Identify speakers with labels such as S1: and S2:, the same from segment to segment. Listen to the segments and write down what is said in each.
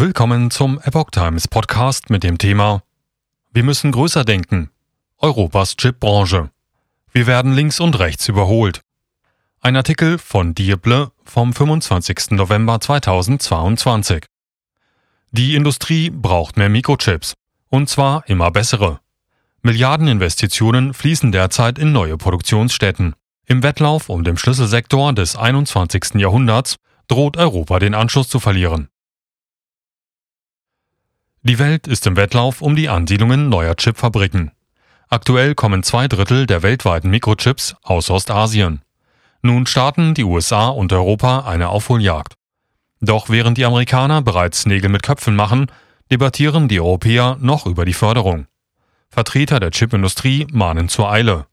S1: Willkommen zum Epoch Times Podcast mit dem Thema Wir müssen größer denken. Europas Chipbranche. Wir werden links und rechts überholt. Ein Artikel von Dieble vom 25. November 2022. Die Industrie braucht mehr Mikrochips. Und zwar immer bessere. Milliardeninvestitionen fließen derzeit in neue Produktionsstätten. Im Wettlauf um den Schlüsselsektor des 21. Jahrhunderts droht Europa den Anschluss zu verlieren. Die Welt ist im Wettlauf um die Ansiedlungen neuer Chipfabriken. Aktuell kommen zwei Drittel der weltweiten Mikrochips aus Ostasien. Nun starten die USA und Europa eine Aufholjagd. Doch während die Amerikaner bereits Nägel mit Köpfen machen, debattieren die Europäer noch über die Förderung. Vertreter der Chipindustrie mahnen zur Eile.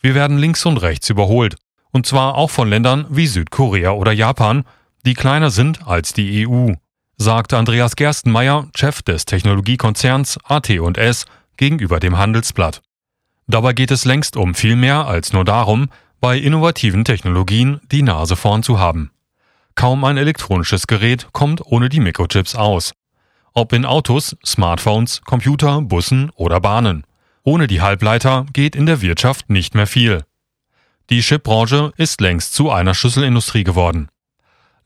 S1: Wir werden links und rechts überholt, und zwar auch von Ländern wie Südkorea oder Japan, die kleiner sind als die EU sagte Andreas Gerstenmeier, Chef des Technologiekonzerns AT&S, gegenüber dem Handelsblatt. Dabei geht es längst um viel mehr als nur darum, bei innovativen Technologien die Nase vorn zu haben. Kaum ein elektronisches Gerät kommt ohne die Mikrochips aus. Ob in Autos, Smartphones, Computer, Bussen oder Bahnen. Ohne die Halbleiter geht in der Wirtschaft nicht mehr viel. Die Chipbranche ist längst zu einer Schlüsselindustrie geworden.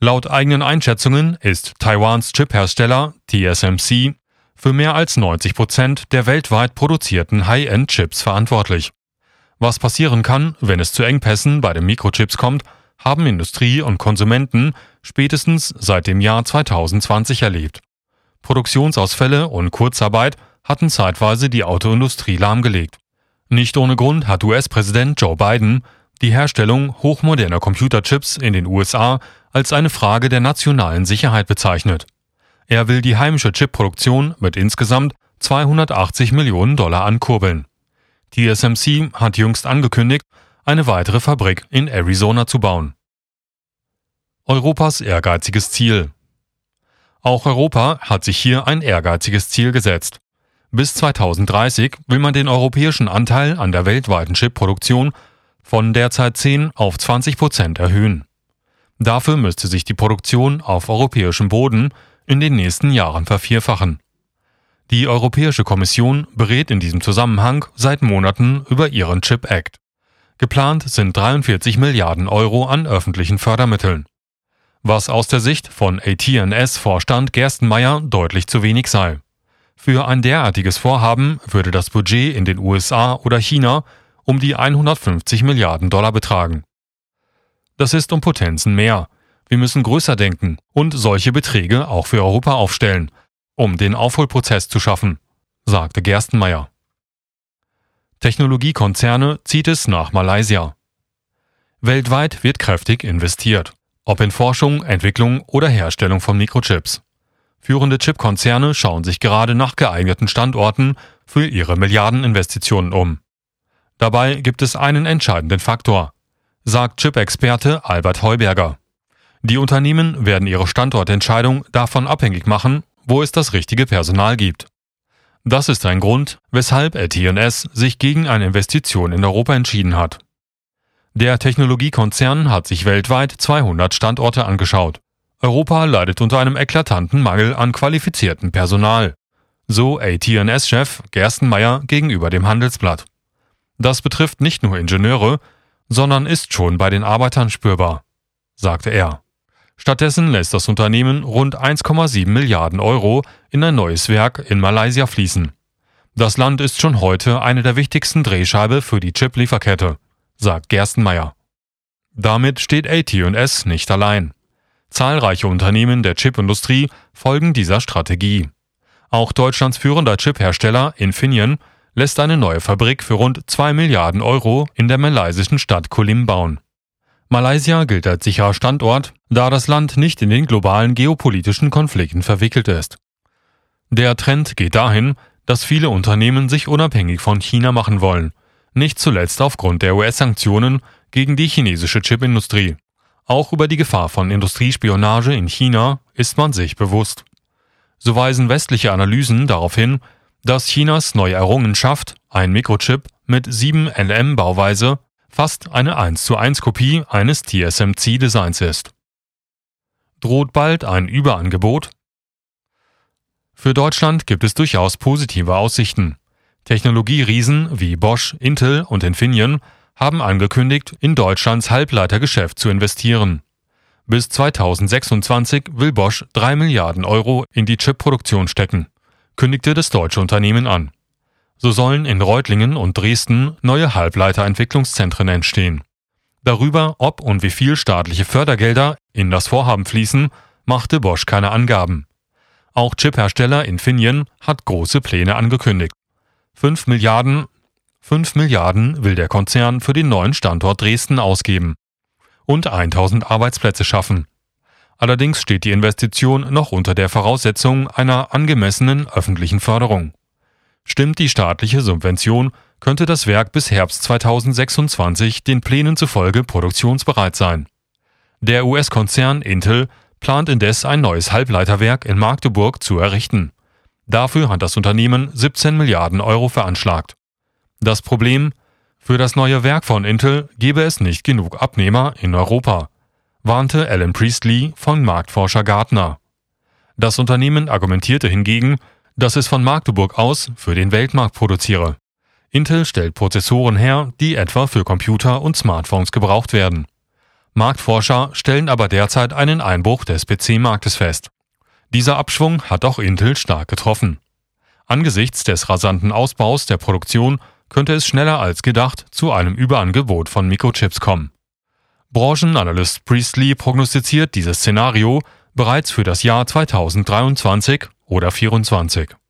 S1: Laut eigenen Einschätzungen ist Taiwans Chiphersteller TSMC für mehr als 90 Prozent der weltweit produzierten High-End-Chips verantwortlich. Was passieren kann, wenn es zu Engpässen bei den Mikrochips kommt, haben Industrie und Konsumenten spätestens seit dem Jahr 2020 erlebt. Produktionsausfälle und Kurzarbeit hatten zeitweise die Autoindustrie lahmgelegt. Nicht ohne Grund hat US-Präsident Joe Biden die Herstellung hochmoderner Computerchips in den USA als eine Frage der nationalen Sicherheit bezeichnet. Er will die heimische Chipproduktion mit insgesamt 280 Millionen Dollar ankurbeln. TSMC hat jüngst angekündigt, eine weitere Fabrik in Arizona zu bauen. Europas ehrgeiziges Ziel. Auch Europa hat sich hier ein ehrgeiziges Ziel gesetzt. Bis 2030 will man den europäischen Anteil an der weltweiten Chipproduktion von derzeit 10 auf 20 Prozent erhöhen. Dafür müsste sich die Produktion auf europäischem Boden in den nächsten Jahren vervierfachen. Die Europäische Kommission berät in diesem Zusammenhang seit Monaten über ihren Chip Act. Geplant sind 43 Milliarden Euro an öffentlichen Fördermitteln. Was aus der Sicht von ATNS-Vorstand Gerstenmeier deutlich zu wenig sei. Für ein derartiges Vorhaben würde das Budget in den USA oder China um die 150 Milliarden Dollar betragen. Das ist um Potenzen mehr. Wir müssen größer denken und solche Beträge auch für Europa aufstellen, um den Aufholprozess zu schaffen, sagte Gerstenmeier. Technologiekonzerne zieht es nach Malaysia. Weltweit wird kräftig investiert, ob in Forschung, Entwicklung oder Herstellung von Mikrochips. Führende Chipkonzerne schauen sich gerade nach geeigneten Standorten für ihre Milliardeninvestitionen um. Dabei gibt es einen entscheidenden Faktor, sagt Chip-Experte Albert Heuberger. Die Unternehmen werden ihre Standortentscheidung davon abhängig machen, wo es das richtige Personal gibt. Das ist ein Grund, weshalb AT&S sich gegen eine Investition in Europa entschieden hat. Der Technologiekonzern hat sich weltweit 200 Standorte angeschaut. Europa leidet unter einem eklatanten Mangel an qualifiziertem Personal, so AT&S-Chef Gerstenmeier gegenüber dem Handelsblatt. Das betrifft nicht nur Ingenieure, sondern ist schon bei den Arbeitern spürbar, sagte er. Stattdessen lässt das Unternehmen rund 1,7 Milliarden Euro in ein neues Werk in Malaysia fließen. Das Land ist schon heute eine der wichtigsten Drehscheibe für die Chip-Lieferkette, sagt Gerstenmeier. Damit steht AT&S nicht allein. Zahlreiche Unternehmen der Chipindustrie folgen dieser Strategie. Auch Deutschlands führender Chiphersteller Infineon lässt eine neue Fabrik für rund 2 Milliarden Euro in der malaysischen Stadt Kulim bauen. Malaysia gilt als sicherer Standort, da das Land nicht in den globalen geopolitischen Konflikten verwickelt ist. Der Trend geht dahin, dass viele Unternehmen sich unabhängig von China machen wollen, nicht zuletzt aufgrund der US-Sanktionen gegen die chinesische Chipindustrie. Auch über die Gefahr von Industriespionage in China ist man sich bewusst. So weisen westliche Analysen darauf hin, dass Chinas neue Errungenschaft, ein Mikrochip mit 7 NM-Bauweise, fast eine 1 zu 1 Kopie eines TSMC-Designs ist. Droht bald ein Überangebot? Für Deutschland gibt es durchaus positive Aussichten. Technologieriesen wie Bosch, Intel und Infineon haben angekündigt, in Deutschlands Halbleitergeschäft zu investieren. Bis 2026 will Bosch 3 Milliarden Euro in die Chipproduktion stecken, kündigte das deutsche Unternehmen an. So sollen in Reutlingen und Dresden neue Halbleiterentwicklungszentren entstehen. Darüber, ob und wie viel staatliche Fördergelder in das Vorhaben fließen, machte Bosch keine Angaben. Auch Chiphersteller Infineon hat große Pläne angekündigt. 5 Milliarden, 5 Milliarden will der Konzern für den neuen Standort Dresden ausgeben und 1000 Arbeitsplätze schaffen. Allerdings steht die Investition noch unter der Voraussetzung einer angemessenen öffentlichen Förderung. Stimmt die staatliche Subvention, könnte das Werk bis Herbst 2026 den Plänen zufolge produktionsbereit sein. Der US-Konzern Intel plant indes ein neues Halbleiterwerk in Magdeburg zu errichten. Dafür hat das Unternehmen 17 Milliarden Euro veranschlagt. Das Problem, für das neue Werk von Intel gebe es nicht genug Abnehmer in Europa, warnte Alan Priestley von Marktforscher Gartner. Das Unternehmen argumentierte hingegen, dass es von Magdeburg aus für den Weltmarkt produziere. Intel stellt Prozessoren her, die etwa für Computer und Smartphones gebraucht werden. Marktforscher stellen aber derzeit einen Einbruch des PC-Marktes fest. Dieser Abschwung hat auch Intel stark getroffen. Angesichts des rasanten Ausbaus der Produktion könnte es schneller als gedacht zu einem Überangebot von Mikrochips kommen. Branchenanalyst Priestley prognostiziert dieses Szenario bereits für das Jahr 2023 oder 2024.